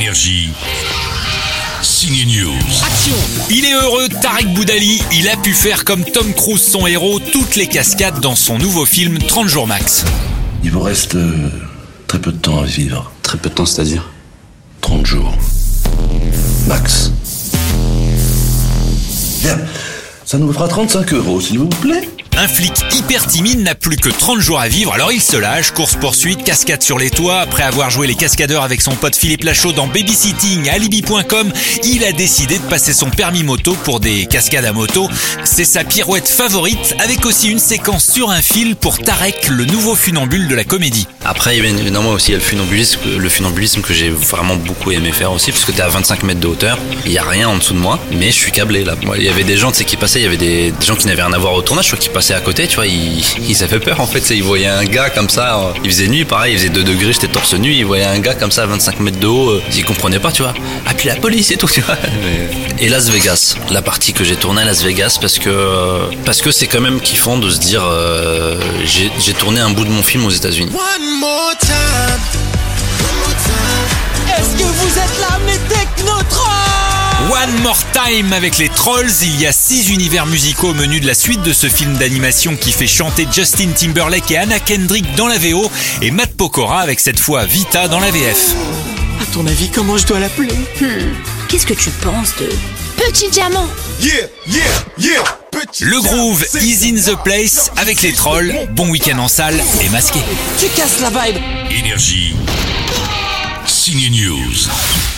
Énergie. Signe News. Il est heureux, Tarek Boudali, il a pu faire comme Tom Cruise son héros toutes les cascades dans son nouveau film 30 jours max. Il vous reste euh, très peu de temps à vivre. Très peu de temps, c'est-à-dire 30 jours. Max. Bien. Ça nous fera 35 euros, s'il vous plaît. Un flic hyper timide n'a plus que 30 jours à vivre, alors il se lâche, course-poursuite, cascade sur les toits. Après avoir joué les cascadeurs avec son pote Philippe Lachaud dans Babysitting, Alibi.com, il a décidé de passer son permis moto pour des cascades à moto. C'est sa pirouette favorite, avec aussi une séquence sur un fil pour Tarek, le nouveau funambule de la comédie. Après, il y a évidemment aussi le funambulisme, que j'ai vraiment beaucoup aimé faire aussi, parce que t'es à 25 mètres de hauteur, il y a rien en dessous de moi, mais je suis câblé là. Il y avait des gens qui passaient, il y avait des, des gens qui n'avaient rien à voir au tournage, je crois, qui passaient à côté, tu vois, ils, ils avaient peur en fait, ils voyaient un gars comme ça, euh, il faisait nuit, pareil, il faisait 2 degrés, j'étais torse nu, ils voyaient un gars comme ça à 25 mètres de haut, euh, ils comprenaient pas, tu vois. Ah, puis la police et tout, tu vois. Et Las Vegas, la partie que j'ai tournée à Las Vegas, parce que parce que c'est quand même kiffant de se dire, euh, j'ai j'ai tourné un bout de mon film aux États-Unis. One more time. One More Time avec les Trolls, il y a six univers musicaux au menu de la suite de ce film d'animation qui fait chanter Justin Timberlake et Anna Kendrick dans la VO et Matt Pokora avec cette fois Vita dans la VF. À ton avis, comment je dois l'appeler? Qu'est-ce que tu penses de Petit diamant? Yeah, yeah, yeah. Petit Le groove is in the place avec les Trolls, bon week-end en salle et masqué. Tu casses la vibe Énergie. Signe News.